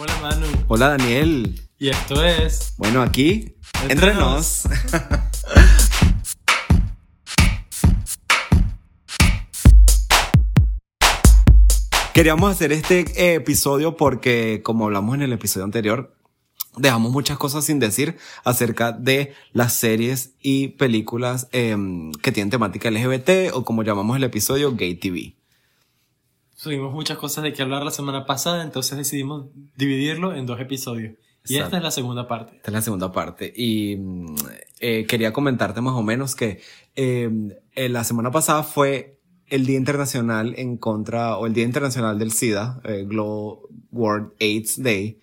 Hola Manu. Hola Daniel. Y esto es. Bueno, aquí, Entre entre nos. Queríamos hacer este eh, episodio porque, como hablamos en el episodio anterior, dejamos muchas cosas sin decir acerca de las series y películas em, que tienen temática LGBT o como llamamos el episodio Gay TV. Tuvimos muchas cosas de que hablar la semana pasada, entonces decidimos dividirlo en dos episodios. Y Exacto. esta es la segunda parte. Esta es la segunda parte. Y mm, eh, quería comentarte más o menos que eh, eh, la semana pasada fue el Día Internacional en contra, o el Día Internacional del SIDA, eh, Global World AIDS Day.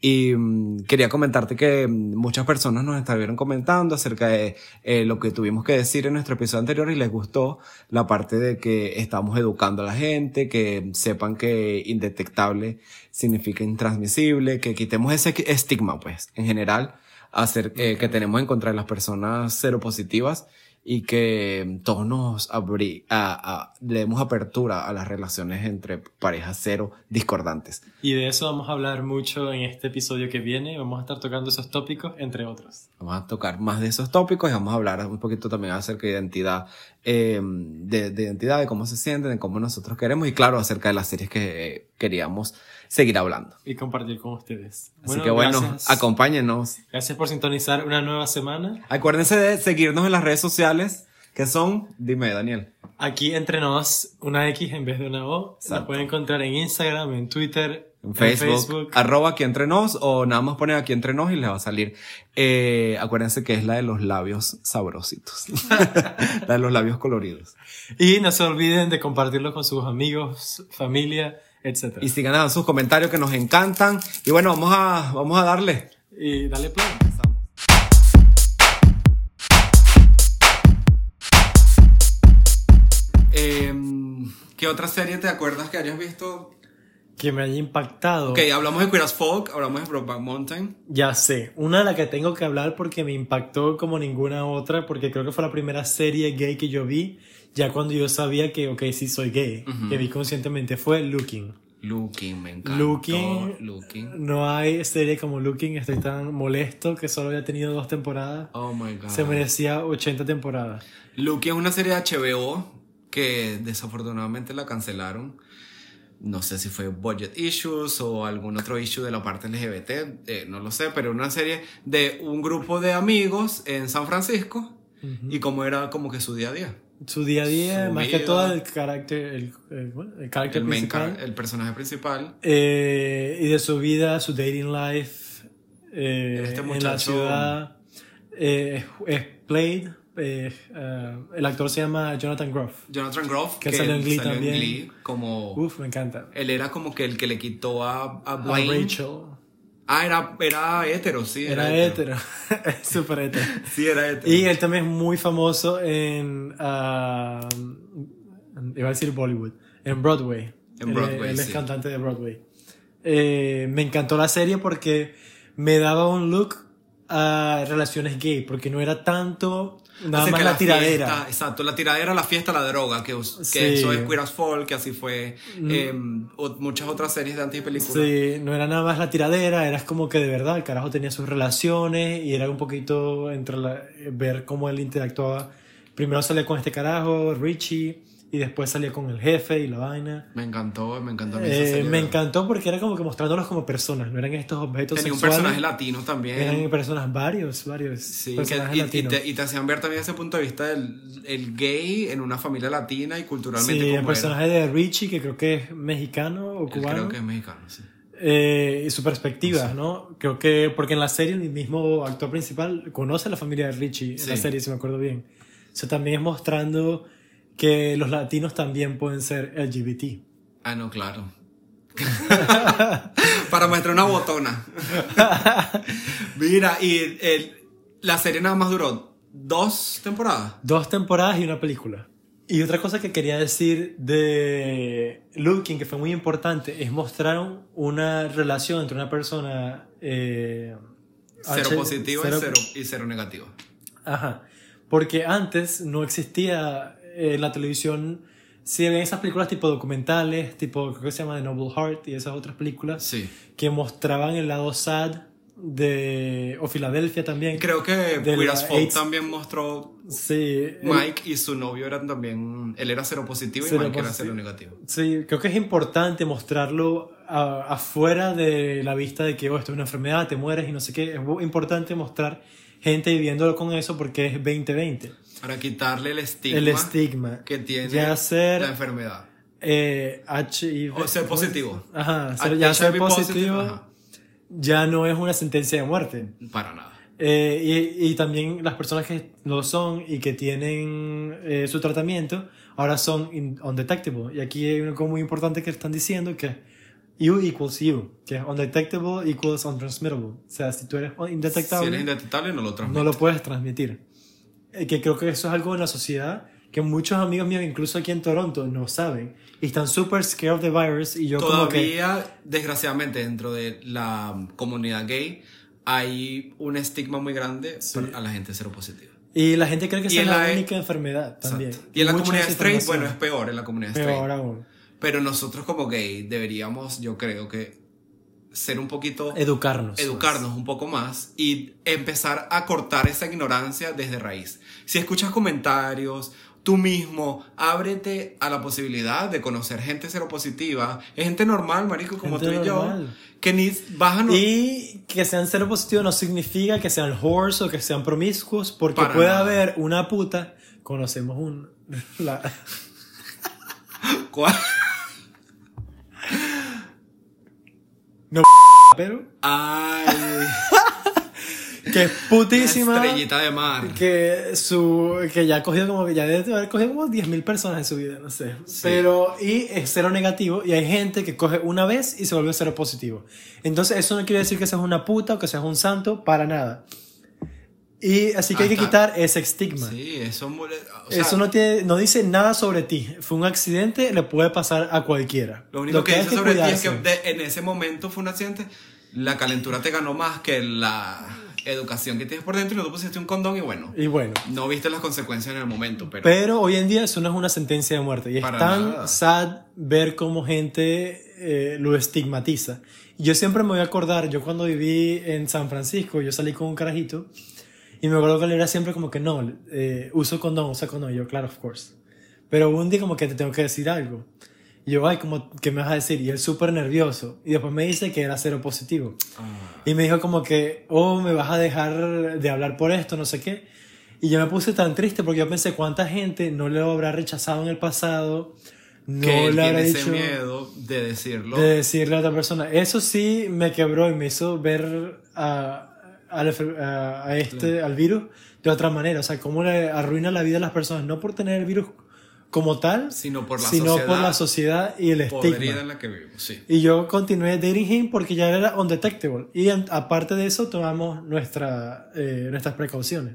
Y mm, quería comentarte que mm, muchas personas nos estuvieron comentando acerca de eh, lo que tuvimos que decir en nuestro episodio anterior y les gustó la parte de que estamos educando a la gente, que sepan que indetectable significa intransmisible, que quitemos ese estigma, pues, en general, hacer, eh, que tenemos en contra de las personas seropositivas y que todos nos abrí, a, a- le demos apertura a las relaciones entre parejas cero discordantes. Y de eso vamos a hablar mucho en este episodio que viene. Vamos a estar tocando esos tópicos, entre otros. Vamos a tocar más de esos tópicos y vamos a hablar un poquito también acerca de identidad, eh, de, de identidad, de cómo se sienten, de cómo nosotros queremos y claro, acerca de las series que eh, queríamos seguir hablando. Y compartir con ustedes. Así que bueno, gracias, acompáñenos. gracias por sintonizar una nueva semana. Acuérdense de seguirnos en las redes sociales, que son, dime Daniel. Aquí entre nos, una X en vez de una O. La Exacto. pueden encontrar en Instagram, en Twitter, En Facebook, arroba aquí entre nos o nada más ponen aquí entre nos y les va a salir. Eh, acuérdense que es la de los labios sabrositos. la de los labios coloridos. Y no se olviden de compartirlo con sus amigos, familia, etc. Y sigan dando sus comentarios que nos encantan. Y bueno, vamos a, vamos a darle. Y dale play. Em, ¿Qué otra serie te acuerdas que hayas visto? Que me haya impactado. Ok, hablamos de Queer as Folk, hablamos de Brokeback Mountain. Ya sé, una de las que tengo que hablar porque me impactó como ninguna otra, porque creo que fue la primera serie gay que yo vi, ya cuando yo sabía que, ok, sí soy gay, Ujú. que vi conscientemente, fue Looking. Looking, me encanta. Looking. Looking. No hay serie como Looking, estoy tan molesto que solo había tenido dos temporadas. Oh my god. Se merecía 80 temporadas. Looking es una serie de HBO que desafortunadamente la cancelaron. No sé si fue budget issues o algún otro issue de la parte LGBT, eh, no lo sé, pero una serie de un grupo de amigos en San Francisco y cómo era como que su día a día. Su día a día, Su más que todo el carácter, el, el, carácter El, principal. el personaje principal. Eh, y de su vida, su dating life eh, Este en la muchacho- ciudad. eh, es played. el actor se llama Jonathan Groff. Jonathan Groff, Que salió en Glee salió también. Glee, como Uf, me encanta. él era como que el que le quitó a, a A. Rachel. Ah, era, era hetero, sí. Era hétero. Es súper hétero. Sí, era hétero. Y él también es muy famoso en. ah, iba a decir Bollywood. En Broadway. En Él- Broadway, Él, es sí. cantante de Broadway. Eh, me encantó la serie porque me daba un look a relaciones gay. Porque no era tanto. Nada más de la tiradera. fiesta, exacto, la tiradera, la fiesta, la droga, que, que Sí. Mm. eso es Queer as Folk, que así fue eh, o- muchas otras series de antipelículas. Sí, no era nada más la tiradera, era como que de verdad el carajo tenía sus relaciones y era un poquito entre la- ver cómo él interactuaba. Primero salía con este carajo, Richie, y después salía con el jefe y la vaina. Me encantó, me encantó a mí esa Eh, me encantó porque era como que mostrándolos como personas, no eran estos objetos Tenía un sexuales. personaje latino también. Eran personas, varios, varios Sí, que- personajes y, y latinos. te, y te hacían ver también ese punto de vista del el gay en una familia latina y culturalmente Sí, el como era. personaje de Richie, que creo que es mexicano o Él cubano. Creo que es mexicano, sí. Eh, y su perspectiva, ¿no? Creo que, porque en la serie el mismo actor principal conoce a la familia de Richie en Sí. la serie, si me acuerdo bien. Eso también es mostrando que los latinos también pueden ser LGBT. Ah, no, claro. Para muestrar una botona. Mira, y el- la serie nada más duró dos temporadas. Dos temporadas y una película. Y otra cosa que quería decir de Looking, que fue muy importante, es mostrar un- una relación entre una persona... eh, Cero positivo cero- y, cero, y cero negativo. Ajá. Porque antes no existía en la televisión si ven esas películas tipo documentales, tipo, creo que se llama The Noble Heart y esas otras películas Sí. que mostraban el lado sad de. o Filadelfia también. Creo que Queer as Folk también mostró. Sí. el- Mike y su novio eran también. Él era cero positivo y Cero Mike era positivo. cero negativo. Sí, creo que es importante mostrarlo a- afuera de la vista de que oh, esto es una enfermedad, te mueres y no sé qué. Es importante mostrar gente viviéndolo con eso porque es 2020. Para quitarle el estigma, El estigma. que tiene Ya ser la enfermedad. eh, HIV. O ser positivo. Ajá, ser- Ah, ya ser HIV positive, positivo ajá. ya no es una sentencia de muerte. Para nada. Eh, y, y también las personas que lo son y que tienen eh, su tratamiento ahora son in- undetectable. Y aquí hay algo muy importante que están diciendo que U equals U, que es undetectable equals untransmittable. O sea, si tú eres Si indetectable, eres indetectable, no lo no lo puedes transmitir. Eh, que creo que eso es algo en la sociedad que muchos amigos míos, incluso aquí en Toronto, no saben. Y están super scared of the virus. Y yo como que... Todavía, desgraciadamente, dentro de la comunidad gay, hay un estigma muy grande Sí. a la gente cero positiva. Y la gente cree que esa es la la- única enfermedad también. Exacto. Y en la Mucha comunidad straight, bueno, es peor en la comunidad straight. Peor aún. Pero nosotros como gay deberíamos, yo creo que, ser un poquito... Educarnos. educarnos un poco más y empezar a cortar esa ignorancia desde raíz. Si escuchas comentarios, tú mismo, ábrete a la posibilidad de conocer gente seropositiva, es gente normal, marico, como Gente tú y normal. yo, que ni no- Y que sean cero positivos no significa que sean whores o que sean promiscuos, porque Para puede nada. haber una puta. Conocemos un. La, ¿Cuál? Pero. Ay, Que es una putísima. estrellita de mar. Que su. Que ya ha cogido como. que Ya debe haber cogido como 10.000 personas en su vida, no sé. Sí. Pero. Y es cero negativo. Y hay gente que coge una vez y se vuelve cero positivo. Entonces, eso no quiere decir que seas una puta o que seas un santo, para nada. Y así que hay que quitar ese estigma. Sí, eso, o sea, Eso no, tiene, no dice nada sobre ti. Fue un accidente, le puede pasar a cualquiera. Lo único que, hay dice sobre ti es que de- en ese momento fue un accidente, la calentura te ganó más que la educación que tienes por dentro y no te pusiste un condón y bueno, Y bueno. no viste las consecuencias en el momento, pero... Pero hoy en día eso no es una sentencia de muerte. Y es tan nada. sad ver cómo gente eh, lo estigmatiza. Yo siempre me voy a acordar, yo cuando viví en San Francisco, yo salí con un carajito y me acuerdo que él era siempre como que no, eh, uso condón, usa condón. Y yo, claro, of course. Pero un día como que te tengo que decir algo. Y yo, ay, como, ¿qué me vas a decir? Y él súper nervioso. Y después me dice que era cero positivo. Ah, Y me dijo como que, oh, me vas a dejar de hablar por esto, no sé qué. Y yo me puse tan triste porque yo pensé cuánta gente no lo habrá rechazado en el pasado, no que él le habrá tiene dicho ese miedo de decirlo. de decirle a otra persona. Eso sí me quebró y me hizo ver a, a, la enfer- a- este, al virus de otra manera. O sea, cómo le arruina la vida a las personas, no por tener el virus como tal, Sino por la sino sociedad por la sociedad y el estigma. en la que vivimos, sí. Y yo continué dating him porque ya era undetectable. Y en- aparte de eso, tomamos nuestra, eh, nuestras precauciones.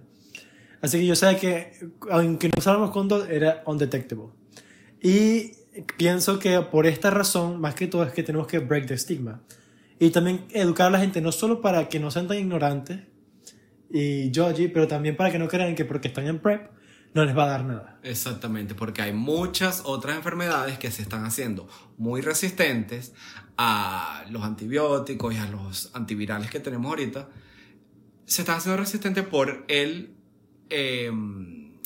Así que yo sabía que, aunque no usáramos condón, era undetectable. Y pienso que por esta razón, más que todo, es que tenemos que break the stigma. Y también educar a la gente, no solo para que no sean tan ignorantes y judgy, pero también para que no crean que porque están en prep no les va a dar nada. Exactamente, porque hay muchas otras enfermedades que se están haciendo muy resistentes a los antibióticos y a los antivirales que tenemos ahorita. Se están haciendo resistentes por el, eh,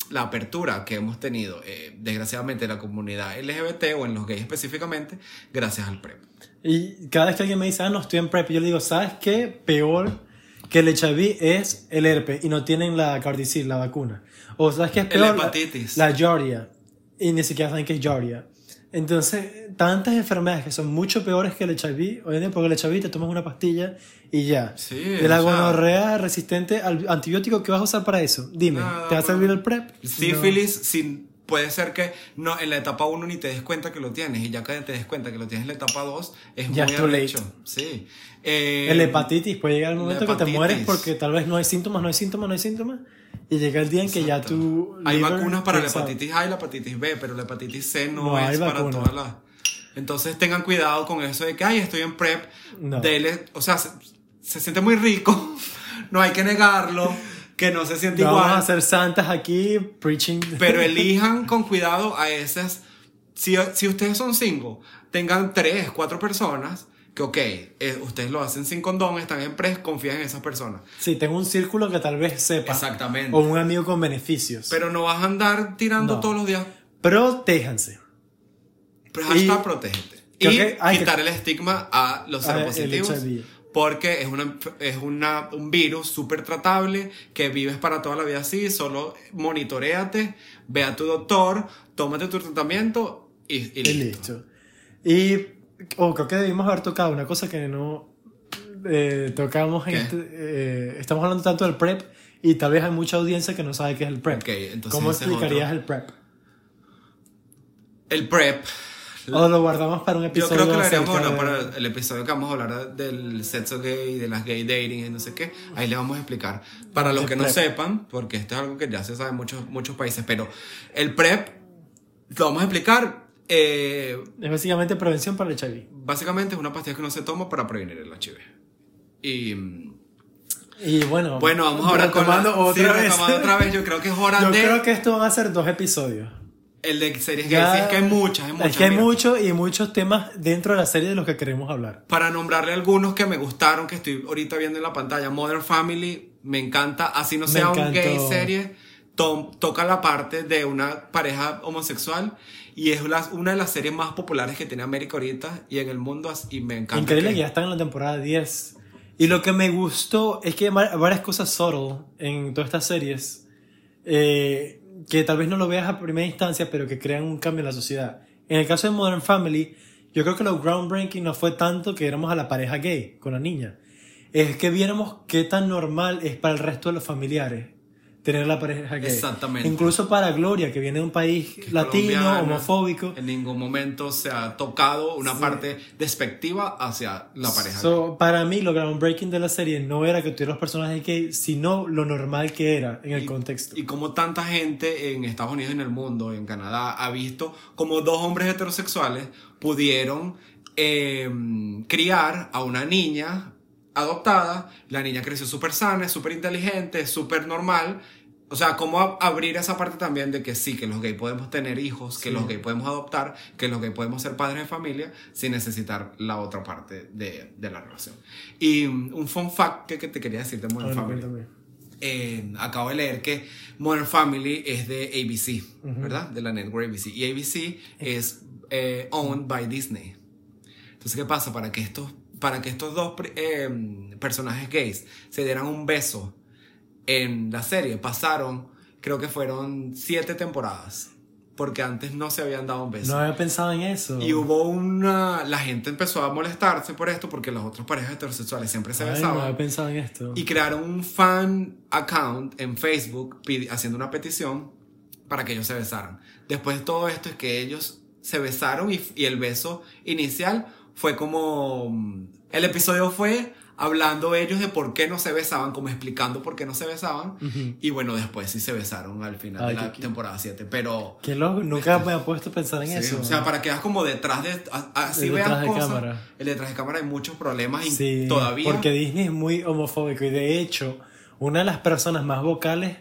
la apertura que hemos tenido, eh, desgraciadamente, en la comunidad LGBT o en los gays específicamente, gracias al PrEP. Y cada vez que alguien me dice, ah, no estoy en prep, yo le digo, ¿sabes qué? Peor que el HIV es el herpes y no tienen la Gardasil, la vacuna. O ¿sabes qué es El peor? hepatitis. La, la Giardia. Y ni siquiera saben qué es Giardia. Entonces, tantas enfermedades que son mucho peores que el HIV, hoy en día, porque el HIV te tomas una pastilla y ya. Sí, de la gonorrea resistente al antibiótico, ¿qué vas a usar para eso? Dime, ¿te va a servir el PrEP? Sífilis, sin, puede ser que no, en la etapa 1 ni te des cuenta que lo tienes y ya que te des cuenta que lo tienes en la etapa 2 es Ya muy arrecho. Sí. Eh, El hepatitis puede llegar el momento que te mueres porque tal vez no hay síntomas, no hay síntomas, no hay síntomas. Y llega el día en que ya tú. Hay vacunas para la hepatitis A y la hepatitis B, pero la hepatitis C no, es para todas las. Entonces tengan cuidado con eso de que, ay, estoy en PrEP. No. Dele, o sea, se, se siente muy rico. no hay que negarlo. Que no se siente No igual. vamos a ser santas aquí, preaching. Pero elijan con cuidado a esas si, si ustedes son cinco, tengan tres, cuatro personas que, ok, eh, ustedes lo hacen sin condón, están en pres, confían en esas personas. Sí, tengo un círculo que tal vez sepa. Exactamente. O un amigo con beneficios. Pero no vas a andar tirando No. todos los días. Protéjanse. Pero hashtag Y- protégete. Y que hay que- quitar el estigma a los seropositivos. Porque es, una, es una, un virus súper tratable que vives para toda la vida así. Solo monitoreate, ve a tu doctor, tómate tu tratamiento y, y Y listo. listo. Y oh, creo que debimos haber tocado una cosa que no eh, tocamos este. eh, estamos hablando tanto del PrEP y tal vez hay mucha audiencia que no sabe qué es el PrEP. Entonces ¿Cómo explicarías otro. el PrEP? El PrEP. O lo guardamos para un Yo episodio. creo que lo de- para el episodio que vamos a hablar del sexo gay, de las gay dating y no sé qué. Ahí le vamos a explicar. Para los El que no PrEP. sepan, porque esto es algo que ya se sabe en muchos, muchos países, pero el PrEP lo vamos a explicar. eh, Es básicamente prevención para el HIV. básicamente es una pastilla que uno se toma para prevenir el HIV. Y Y bueno, bueno, vamos ahora con la, retomando sí, otra vez. otra vez. Yo creo que es hora Yo de creo que esto van a ser dos episodios. El de series Ya- gay. Sí, es que hay muchas, hay muchas. Es que hay muchos y muchos temas dentro de la serie de los que queremos hablar. Para nombrarle algunos que me gustaron, que estoy ahorita viendo en la pantalla, Modern Family, me encanta, así no sea un gay serie, to- toca la parte de una pareja homosexual y es la- una de las series más populares que tiene América ahorita y en el mundo y me encanta. Increíble que- que ya están en la temporada 10. Y lo que me gustó es que hay va- varias cosas subtle en todas estas series eh, que tal vez no lo veas a primera instancia, pero que crean un cambio en la sociedad. En el caso de Modern Family, yo creo que lo groundbreaking no fue tanto que éramos a la pareja gay con la niña. Es que viéramos qué tan normal es para el resto de los familiares tener la pareja gay. Exactamente. Incluso para Gloria, que viene de un país que latino, homofóbico. En ningún momento se ha tocado una parte despectiva hacia la pareja. So, para mí, lo groundbreaking de la serie no era que tuviera los personajes gay, sino lo normal que era en el contexto. Y como tanta gente en Estados Unidos en el mundo, en Canadá, ha visto como dos hombres heterosexuales pudieron eh, criar a una niña adoptada. La niña creció súper sana, súper inteligente, súper normal. O sea, cómo abrir esa parte también de que sí, que los gays podemos tener hijos, que Sí. los gays podemos adoptar, que los gays podemos ser padres de familia sin necesitar la otra parte de, de la relación. Y mm, un fun fact que, que te quería decir de Modern Bueno, Family. cuéntame. Eh, acabo de leer que Modern Family es de ABC, ¿verdad? De la network ABC. Y ABC es eh, owned by Disney. Entonces, ¿qué pasa? Para que estos, para que estos dos eh, personajes gays se dieran un beso en la serie, pasaron, creo que fueron siete temporadas. Porque antes no se habían dado un beso. No había pensado en eso. Y hubo una. La gente empezó a molestarse por esto porque las otras parejas heterosexuales siempre se Ay, no besaban. había pensado en esto. Y crearon un fan account en Facebook haciendo una petición para que ellos se besaran. Después de todo esto es que ellos se besaron y, y el beso inicial fue como... mm, El episodio fue hablando ellos de por qué no se besaban, como explicando por qué no se besaban. Y bueno, después sí se besaron al final Ay, de la qué- temporada 7. Pero... Qué loco, nunca me he puesto a pensar en sí, eso. o sea, para que veas como detrás de... Así El veas detrás de cosas. cámara. El detrás de cámara hay muchos problemas y Sí, todavía... Porque Disney es muy homofóbico y de hecho, una de las personas más vocales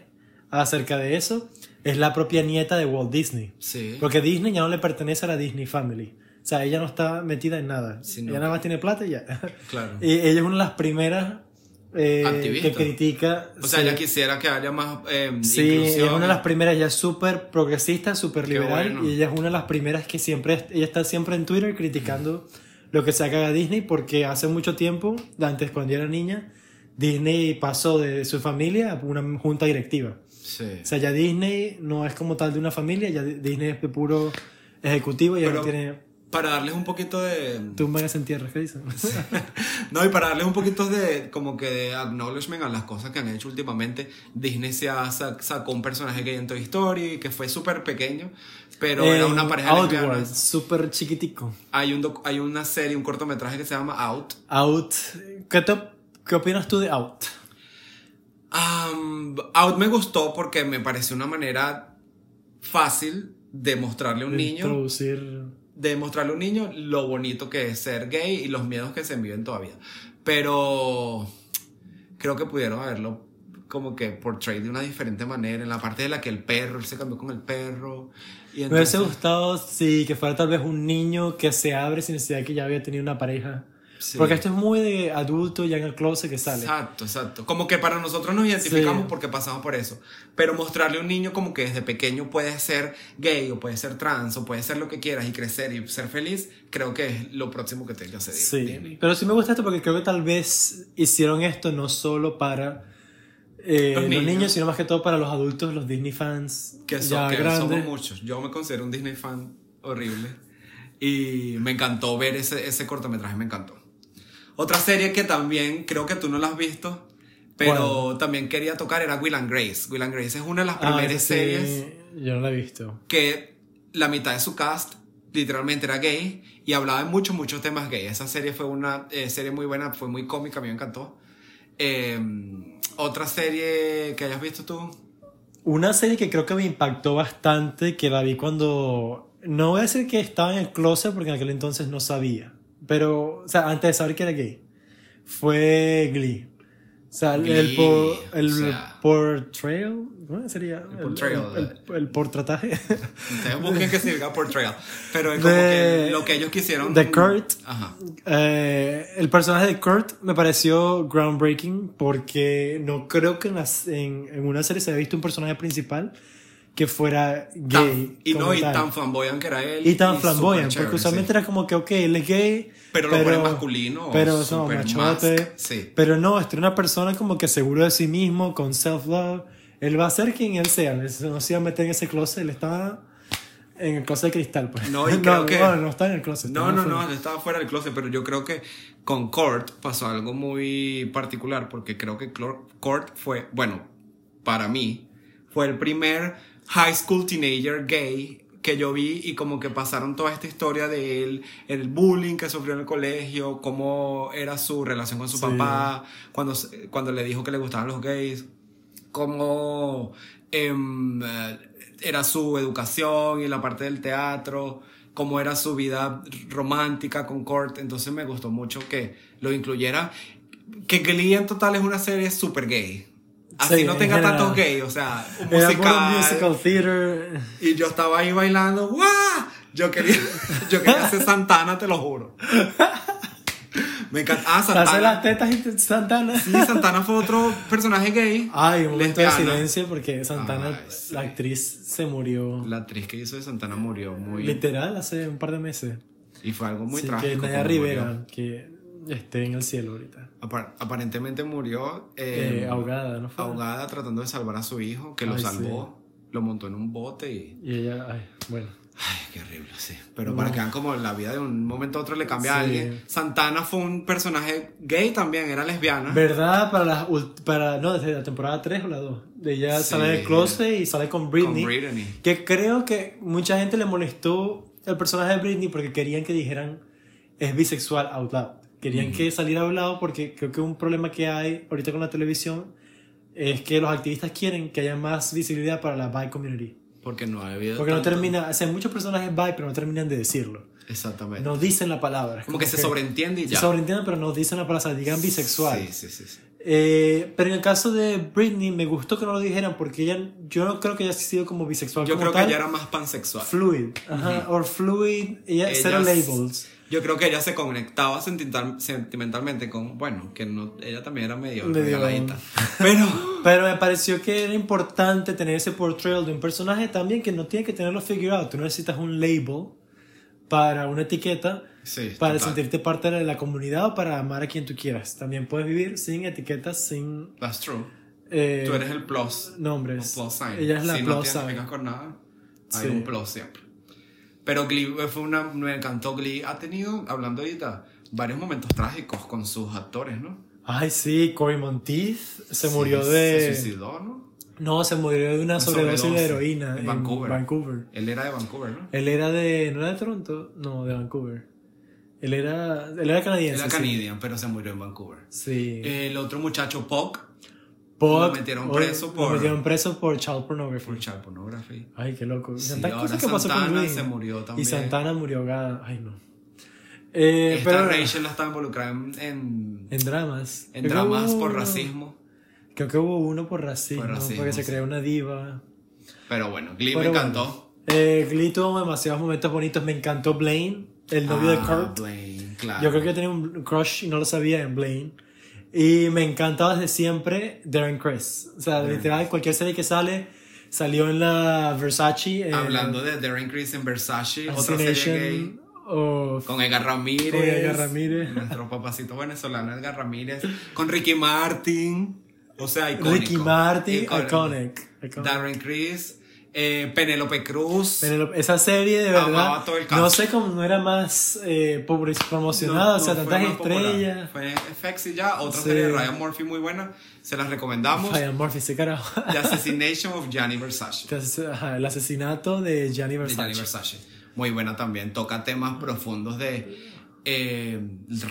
acerca de eso es la propia nieta de Walt Disney. Sí. Porque Disney ya no le pertenece a la Disney Family. O sea, ella no está metida en nada. Sí, no. Ella nada más tiene plata y ya. Claro. y ella es una de las primeras eh, que critica. O sea, sí, ella quisiera que haya más eh, Sí, ella inclusión. es una de las primeras, ella es súper progresista, súper liberal bueno. y ella es una de las primeras que siempre, ella está siempre en Twitter criticando lo que se haga a Disney porque hace mucho tiempo, antes cuando yo era niña, Disney pasó de su familia a una junta directiva. Sí. O sea, ya Disney no es como tal de una familia, ya Disney es de puro ejecutivo y ya no tiene Para darles un poquito de... tumba en entierro, ¿qué dicen? No, y para darles un poquito de como que de acknowledgement a las cosas que han hecho últimamente, Disney se ha, sa- sacó un personaje gay en Toy Story que fue súper pequeño, pero era una pareja. Outward, súper chiquitico. Hay, un hay una serie, un cortometraje que se llama Out. Out, ¿qué, te- qué opinas tú de Out? Um, Out me gustó porque me pareció una manera fácil de mostrarle a un niño Introducir... de mostrarle a un niño lo bonito que es ser gay y los miedos que se viven todavía. Pero creo que pudieron haberlo como que portray de una diferente manera. En la parte de la que el perro, él se cambió con el perro. Y Me hubiese entonces- gustado, sí, que fuera tal vez un niño que se abre sin necesidad de que ya había tenido una pareja. Sí. Porque esto es muy de adulto ya en el closet que sale. Exacto, exacto. Como que para nosotros nos identificamos Sí. porque pasamos por eso. Pero mostrarle a un niño como que desde pequeño puede ser gay o puede ser trans o puede ser lo que quieras y crecer y ser feliz, creo que es lo próximo que tiene que hacer Sí, pero sí me gusta esto porque creo que tal vez hicieron esto no solo para eh, Los los, niños. niños. sino más que todo para los adultos, los Disney fans Que, so- ya que grandes. somos muchos. Yo me considero un Disney fan horrible. Y me encantó ver ese, ese cortometraje, me encantó. Otra serie que también creo que tú no la has visto, pero también quería tocar era Will and Grace. Will and Grace es una de las Ah, primeras esa sí, series Yo no la he visto. que la mitad de su cast literalmente era gay y hablaba de muchos, muchos temas gay. Esa serie fue una eh, serie muy buena, fue muy cómica, a mí me encantó. Eh, Otra serie que hayas visto tú. Una serie que creo que me impactó bastante, que la vi cuando... No voy a decir que estaba en el closet porque en aquel entonces no sabía. Pero, o sea, antes de saber que era gay. Fue Glee. O sea, el, Glee, por, el o sea. portrayal, ¿cómo sería? El, portrayal, El, el, el portrataje. Ustedes busquen que significa portrayal. Pero es De- como que lo que ellos quisieron. de Kurt. Ajá. Eh, el personaje de Kurt me pareció groundbreaking porque no creo que en, las- en, en una serie se haya visto un personaje principal que fuera gay. Tan- y no, y tal. tan flamboyant que era él. Y tan flamboyant, porque usualmente sí. era como que, ok, él es gay. Pero lo ponen masculino Pero no, super machote. sí. Pero no, este una persona como que seguro de sí mismo, con self-love. Él va a ser quien él sea. él No se iba a meter en ese closet, él estaba en el closet de cristal, pues. No, y creo que- no, no está en el closet. No, no, no, él estaba fuera del closet, pero yo creo que con Kurt pasó algo muy particular, porque creo que Kurt fue, bueno, para mí, fue el primer high school teenager gay que yo vi y como que pasaron toda esta historia de él, el bullying que sufrió en el colegio, cómo era su relación con su Sí. papá, cuando, cuando le dijo que le gustaban los gays, cómo em, eh, era su educación y la parte del teatro, cómo era su vida romántica con Kurt. Entonces me gustó mucho que lo incluyera. Que Glee en total es una serie súper gay. Así Sí, no en tenga tantos gays, o sea, un musical. musical theater. Y yo estaba ahí bailando, ¡guau! Yo quería, yo quería ser Santana, te lo juro. Me encanta. Ah, Hace las Santana. tetas y Santana. Sí, Santana fue otro personaje gay. Ay, un momento de silencio porque Santana, Ay, sí. la actriz, se murió. La actriz que hizo de Santana murió muy. Literal, hace un par de meses. Y fue algo muy Sí, trágico. que Naya Rivera, murió. que esté en el cielo ahorita. Apar- aparentemente murió eh, Eh, ahogada, ¿no fue? ahogada tratando de salvar a su hijo, que lo salvó, lo montó en un bote y. Y ella, ay, bueno. Ay, qué horrible, sí. Pero No. para que vean como la vida de un momento a otro le cambia a alguien. Santana fue un personaje gay también, era lesbiana. ¿Verdad? Para la, para, no, desde la temporada 3 o la 2. De ella Sí. sale del closet y sale con Britney. Con Britney. Que creo que mucha gente le molestó el personaje de Britney porque querían que dijeran es bisexual out loud. Querían que saliera hablado porque creo que un problema que hay ahorita con la televisión es que los activistas quieren que haya más visibilidad para la bi community. Porque no ha habido. Porque no tanto- termina, o sea, muchos personajes bi, pero no terminan de decirlo. Exactamente. No dicen la palabra. Es como que se sobreentiende y Se ya. sobreentienden, pero no dicen la palabra, digan bisexual. Sí, sí, sí. sí. Eh, pero en el caso de Britney, me gustó que no lo dijeran porque ella, yo no creo que haya sido como bisexual. Yo como creo que tal. ella era más pansexual. Fluid. Ajá. O fluid. Ella, Ella cero labels. Yo creo que ella se conectaba sentimental- sentimentalmente con, bueno, que no, ella también era medio, Medio- regaladita. Pero, Pero me pareció que era importante tener ese portrayal de un personaje también que no tiene que tenerlo figure out. Tú no necesitas un label para una etiqueta sí, para total. sentirte parte de la comunidad o para amar a quien tú quieras. También puedes vivir sin etiquetas, sin That's true. eh, Tú eres el plus. nombres. un plus sign. Ella es la si no plus identificas sign. con nada, hay Sí. un plus siempre. Pero Glee eh, fue una, me encantó Glee. Ha tenido, hablando ahorita, varios momentos trágicos con sus actores, ¿no? Ay, sí, Cory Monteith se Sí, murió de... Se suicidó, ¿no? No, se murió de una sobredosis de heroína en Vancouver. Vancouver. Él era de Vancouver, ¿no? Él era de... ¿No era de Toronto? No, de Vancouver. Él era... Él era Él canadiense. era sí. canadian, pero se murió en Vancouver. Sí. El otro muchacho, Puck, Puck, lo metieron preso por- Lo metieron preso por child pornography. por child pornography. Ay, qué loco. Sí, tantas cosas que pasó con se murió también. Y Santana murió ahogada. Ay, no. Eh, Esta pero Rachel estaba involucrada en, en, en dramas. en dramas por racismo. Creo que hubo uno por racismo, Por racismo, porque se creó una diva. Pero bueno, Glee Pero me bueno. encantó. Eh, Glee tuvo demasiados momentos bonitos. Me encantó Blaine, el novio de Ah, Kurt. Blaine, claro. Yo creo que tenía un crush y no lo sabía en Blaine. Y me encantaba desde siempre Darren Criss. O sea, literal, cualquier serie que sale, salió en la Versace. en Hablando de Darren Criss en Versace, otra serie gay. of- Con Edgar Ramírez. Con Edgar Ramírez. Nuestro papacito venezolano Edgar Ramírez. Con Ricky Martin. O sea, icónico. Ricky Martin, iconic. Darren Criss. Eh, Penélope Cruz. Esa serie de verdad, no sé cómo no era más eh, No, promocionada, o sea, tantas popular. estrellas. Fue FX y ya. Otra Sí. serie de Ryan Murphy muy buena. Se las recomendamos. Ryan Murphy, ese carajo. The Assassination of Gianni Versace. Ajá, el asesinato de Gianni de Versace. Gianni Versace. Muy buena también. Toca temas profundos de eh,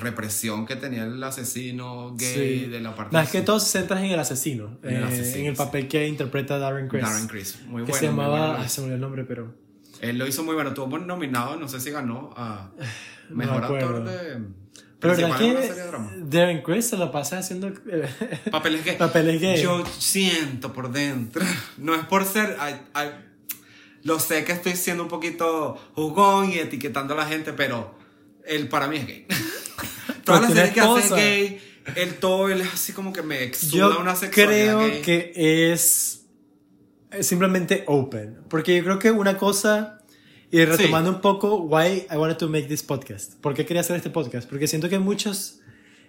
represión que tenía el asesino gay Sí. de la parte Más que todo se centra en el asesino, En el eh, asesino, en el sí. papel que interpreta Darren Criss. Darren Criss. Muy que bueno. se llamaba, bueno. se me olvidó el nombre, pero Él lo hizo muy bueno. Tuvo buen nominado, no sé si ganó a mejor acuerdo. actor de. pero verdad que. Darren Criss se lo pasa haciendo eh, Papeles gay. papeles gay. Yo siento por dentro. No es por ser. ay, ay, lo sé que estoy siendo un poquito jugón y etiquetando a la gente, pero él para mí es gay. Todas las tiene series que hace es gay. Él todo, él es así como que me exuda Yo una sexualidad creo gay. que es, simplemente open. Porque yo creo que una cosa, y retomando un poco, why I wanted to make this podcast. ¿Por qué quería hacer este podcast? Porque siento que hay muchas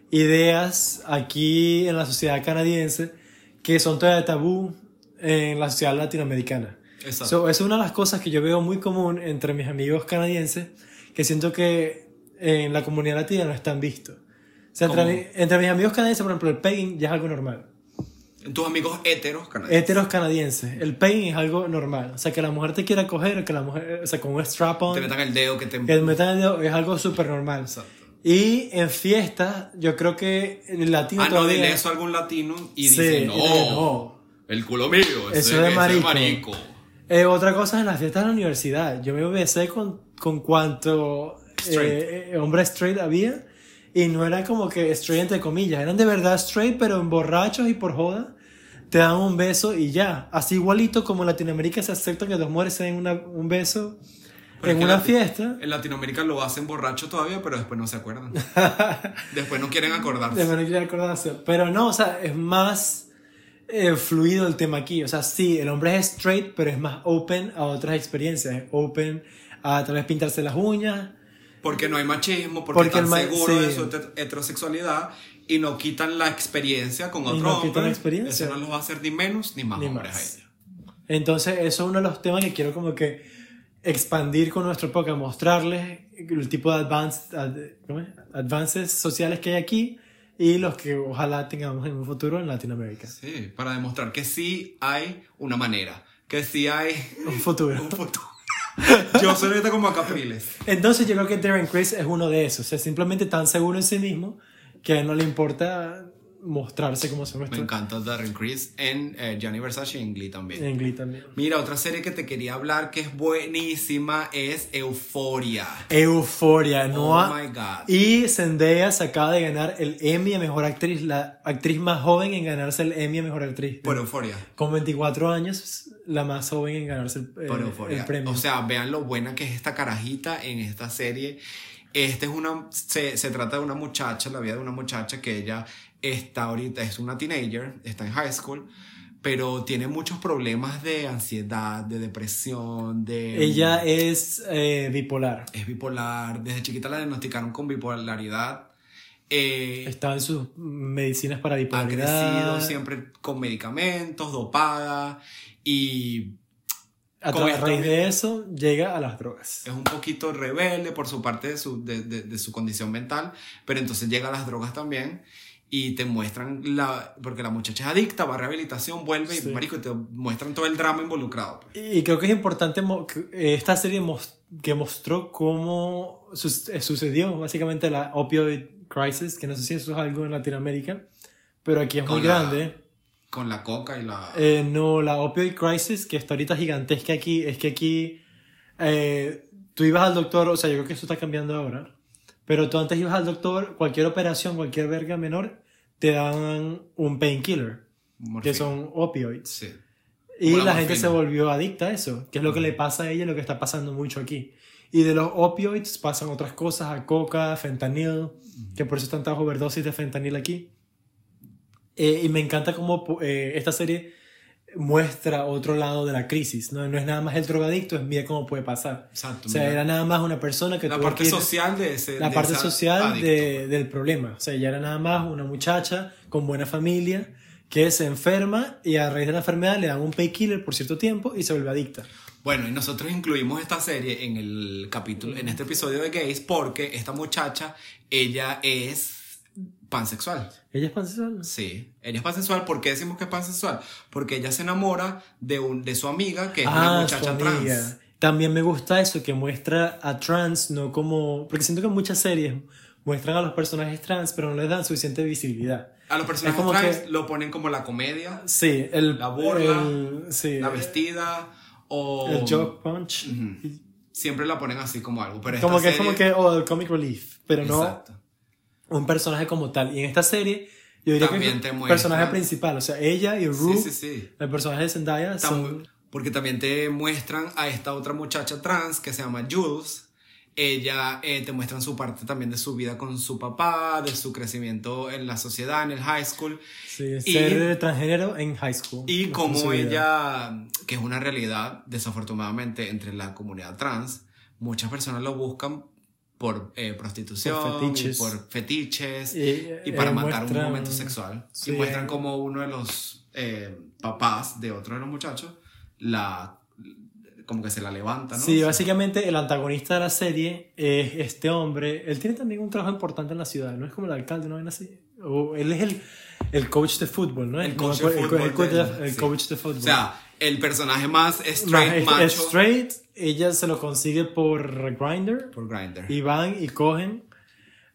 ideas aquí en la sociedad canadiense que son todavía tabú en la sociedad latinoamericana. Exacto. So, es una de las cosas que yo veo muy común entre mis amigos canadienses, que siento que en la comunidad latina no están vistos. O sea, entre, mi- entre mis amigos canadienses, por ejemplo, el pegging ya es algo normal. Tus amigos heteros canadienses. Heteros canadienses, el pegging es algo normal. O sea, que la mujer te quiera coger, que la mujer, o sea, con un strap-on, te metan el dedo que te. que te metan el dedo, es algo súper normal. Exacto. Y en fiestas, yo creo que el latino Ah, no, dile eso a algún latino y Sí, dice, no, el culo mío, Eso de ese marico. marico. Eh, otra cosa es en las fiestas de la universidad. Yo me besé con, con cuanto Straight. eh, eh, hombre straight había. Y no era como que straight entre comillas. Eran de verdad straight, pero en borrachos y por joda. Te dan un beso y ya. Así igualito como en Latinoamérica se acepta que dos mujeres se den una- un beso Pero en una fiesta. En Latinoamérica lo hacen borracho todavía, pero después no se acuerdan. después no quieren acordarse. De manera que acordarse. Pero no, o sea, es más eh, fluido el tema aquí. O sea, sí, el hombre es straight, pero es más open a otras experiencias. Es open a tal vez pintarse las uñas. Porque no hay machismo, porque, Porque están seguros de sí. su heter- heterosexualidad y no quitan la experiencia con Y otro no hombre. quitan la experiencia. Eso no los va a hacer ni menos ni más Ni hombres más. a ellos. Entonces, eso es uno de los temas que quiero como que expandir con nuestro podcast, mostrarles el tipo de advance, ad- ¿cómo es? avances sociales que hay aquí y los que ojalá tengamos en un futuro en Latinoamérica. Sí, para demostrar que sí hay una manera, que sí hay Un futuro. un futuro. Yo soy ahorita como a Capriles. Entonces yo creo que Darren Criss es uno de esos, o sea, simplemente tan seguro en sí mismo que no le importa mostrarse como se Me muestra encanta Darren Criss en eh, Gianni Versace y en Glee también. en Glee también. Mira, otra serie que te quería hablar que es buenísima es Euphoria. Euforia, ¿no? Oh my God. Y Zendaya se acaba de ganar el Emmy a Mejor Actriz, la actriz más joven en ganarse el Emmy a Mejor Actriz. Por Euphoria. Con 24 años, la más joven en ganarse el, eh, Por Euphoria. el premio. O sea, vean lo buena que es esta carajita en esta serie. Este es una, se, se trata de una muchacha, la vida de una muchacha que ella está ahorita, es una teenager, está en high school, pero tiene muchos problemas de ansiedad, de depresión, de... Ella es eh, bipolar. es bipolar, desde chiquita la diagnosticaron con bipolaridad. Eh, Estaba en sus medicinas para ha bipolaridad. crecido siempre con medicamentos, dopada y A, con a raíz de eso, llega a las drogas. es un poquito rebelde por su parte de su, de, de- de su condición mental, pero entonces llega a las drogas también y te muestran la, porque la muchacha es adicta, va a rehabilitación, vuelve Sí. y marico, te muestran todo el drama involucrado. pues. Y creo que es importante esta serie mos- que mostró cómo eh, sucedió básicamente la opioid crisis, que no sé si eso es algo en Latinoamérica, pero aquí es muy la- grande. Con la coca y la... Eh, no, la opioid crisis, que está ahorita gigantesca aquí, es que aquí eh, tú ibas al doctor, o sea, yo creo que eso está cambiando ahora, pero tú antes ibas al doctor, cualquier operación, cualquier verga menor, te dan un painkiller. que son opioids. Sí. Y la gente se volvió adicta a eso, que es lo que le pasa a ella y lo que está pasando mucho aquí. Y de los opioids pasan otras cosas, a coca, fentanil, que por eso están tantas overdosis de fentanil aquí. Eh, y me encanta cómo eh, esta serie muestra otro lado de la crisis. ¿no? no es nada más el drogadicto, es mira cómo puede pasar. Exacto. O sea, mira. era nada más una persona que la parte que social de ese. la de parte social de- del problema. O sea, ella era nada más una muchacha con buena familia que se enferma y a raíz de la enfermedad le dan un painkiller por cierto tiempo y se vuelve adicta. Bueno, y nosotros incluimos esta serie en el capítulo, en este episodio de Gays, porque esta muchacha, ella es pansexual. ¿Ella es pansexual? Sí, ella es pansexual. ¿Por qué decimos que es pansexual? Porque ella se enamora de, un, de su amiga, que es una Ah, muchacha trans. También me gusta eso, que muestra a trans no como... Porque siento que en muchas series muestran a los personajes trans, pero no les dan suficiente visibilidad. A los personajes como trans que- lo ponen como la comedia, Sí, el... La burla, el- sí, la vestida o... el joke punch. Siempre la ponen así como algo. Pero Como que es como que... O el comic relief, pero no... Un personaje como tal. Y en esta serie, yo diría También que es el personaje principal. O sea, ella y Rue, Sí, sí, sí. el personaje de Zendaya, Tam- son... Porque también te muestran a esta otra muchacha trans que se llama Jules. Ella eh, te muestran su parte también de su vida con su papá, de su crecimiento en la sociedad, en el high school. Sí, Y- ser transgénero en high school. Y vida. ella, que es una realidad desafortunadamente entre la comunidad trans, muchas personas lo buscan por eh, prostitución, Por fetiches. y por fetiches Y, y para eh, matar un momento sexual. Sí. Y muestran como uno de los eh, papás de otro de los muchachos la como que se la levanta, ¿no? Sí, básicamente el antagonista de la serie es este hombre. Él tiene también un trabajo importante en la ciudad, ¿no? Es como el alcalde, ¿no? ven así. O él es el, el coach de fútbol, ¿no? El coach de fútbol el coach de- de- el sí. coach de fútbol. O sea, el personaje más straight macho straight, ella se lo consigue por Grindr por Grindr. y van y cogen.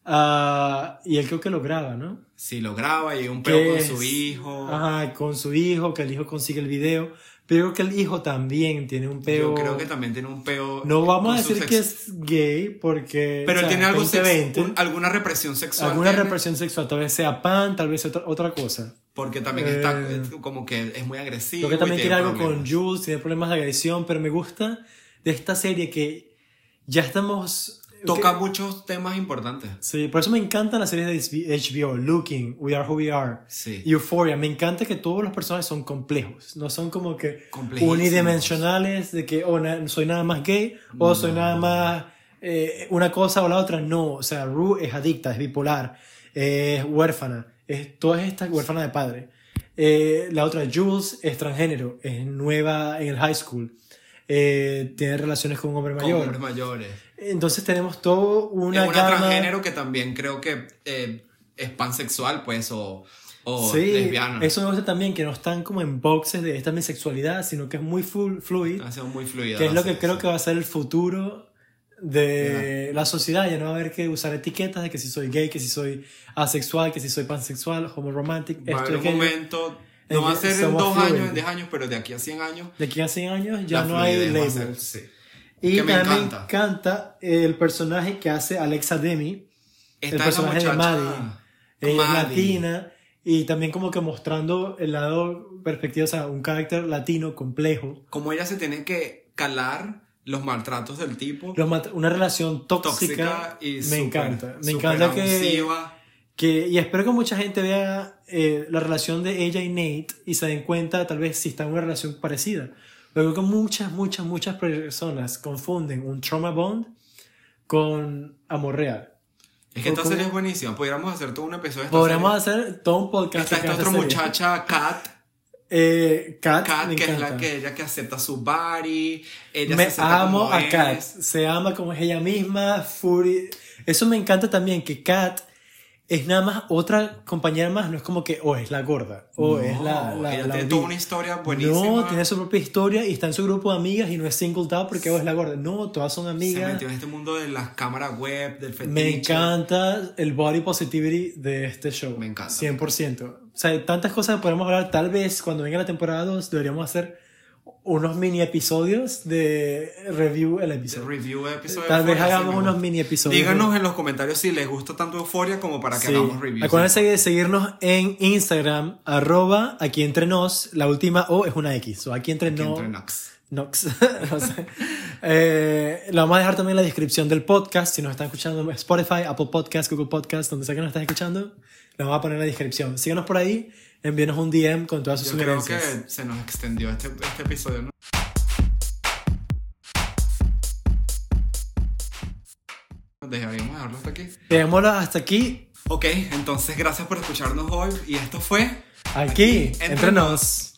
ah, y él creo que lo graba, ¿no? Sí, lo graba y un peo con su hijo. Ajá, con su hijo, que el hijo consigue el video. Pero creo que el hijo también tiene un peo. Yo creo que también tiene un peo. No vamos a decir sex- que es gay porque. Pero o él sea, tiene algo sex- 2020, un- alguna represión sexual. alguna tiene, represión sexual, tal vez sea pan, tal vez otra, otra cosa. Porque también Eh, está como que es muy agresivo. Creo que también tiene algo con. Jules, tiene problemas de agresión, pero me gusta de esta serie que ya estamos. Toca muchos temas importantes. Sí, por eso me encantan las series de HBO, Looking, We Are Who We Are, Sí. Euphoria. Me encanta que todos los personajes son complejos, no son como que unidimensionales de que oh, na- soy nada más gay o soy nada más eh, una cosa o la otra. No, o sea, Rue es adicta, es bipolar, es huérfana, es todas estas huérfana de padre. Eh, la otra, Jules, es transgénero, es nueva en el high school, eh, tiene relaciones con un hombre Con mayor. hombres mayores. Entonces tenemos todo una, es una gama. transgénero que también creo que eh, es pansexual, pues, o, o sí, lesbiana. eso me gusta también, que no están como en boxes de esta es mi sexualidad, sino que es muy full, fluid, Ha sido muy fluida. que es lo que creo que va a ser el futuro de la sociedad. Ya no va a haber que usar etiquetas de que si soy gay, que si soy asexual, que si soy pansexual, homoromantic, Va a esto haber y un aquello. momento, en no va a ser en dos fluid. años, en 10 años, pero de aquí a 100 años. De aquí a 100 años ya no hay a labels. ser- sí. Y Que me también encanta. encanta el personaje que hace Alexa Demi, Esta el es personaje de Maddie. Ella es Maddie. latina y también como que mostrando el lado perspectiva, o sea, un carácter latino complejo. Como ella se tiene que calar los maltratos del tipo. Una relación tóxica, tóxica y me súper- encanta. Me encanta que, que... Y espero que mucha gente vea eh, la relación de ella y Nate y se den cuenta tal vez si está en una relación parecida. Creo que muchas, muchas, muchas personas confunden un trauma bond con amor real. Es que esta serie es buenísima. Podríamos hacer todo un episodio de esta Podríamos serie. hacer todo un podcast. Está esta otra serie. muchacha, Kat. Eh, Kat, Kat, me que es encanta. la que ella que acepta su body. Ella me se amo como a es. Kat. Se ama como es ella misma. Fury. Eso me encanta también, que Kat es nada más otra compañera más. No es como que, oh, es la gorda. O No, es la. la, ella la tiene toda una historia buenísima. No, tiene su propia historia y está en su grupo de amigas y no es singled out porque oh, es la gorda. No, todas son Se amigas. metió en este mundo de las cámaras web, del fetiche. Me encanta el body positivity de este show. Me encanta. 100%. O sea, hay tantas cosas que podemos hablar. Tal vez cuando venga la temporada 2 deberíamos hacer unos mini episodios de review el episodio. Review episodio. Tal vez hagamos unos mini episodios. Díganos en los comentarios si les gusta tanto Euforia como para que Sí. hagamos reviews. Acuérdense de seguirnos en Instagram, arroba aquí entre nos. La última O es una X. O aquí entre Aquí entre Nox. Nox. no sé. Eh, lo vamos a dejar también en la descripción del podcast. Si nos están escuchando Spotify, Apple Podcast, Google Podcast, donde sea que nos estás escuchando, lo vamos a poner en la descripción. Síganos por ahí, envíenos un DM con todas sus Yo creo sugerencias. que se nos extendió este, este episodio, ¿no? Deberíamos dejarlo hasta aquí. Dejémoslo hasta aquí. Ok, entonces gracias por escucharnos hoy y esto fue Aquí, Entre entre nos.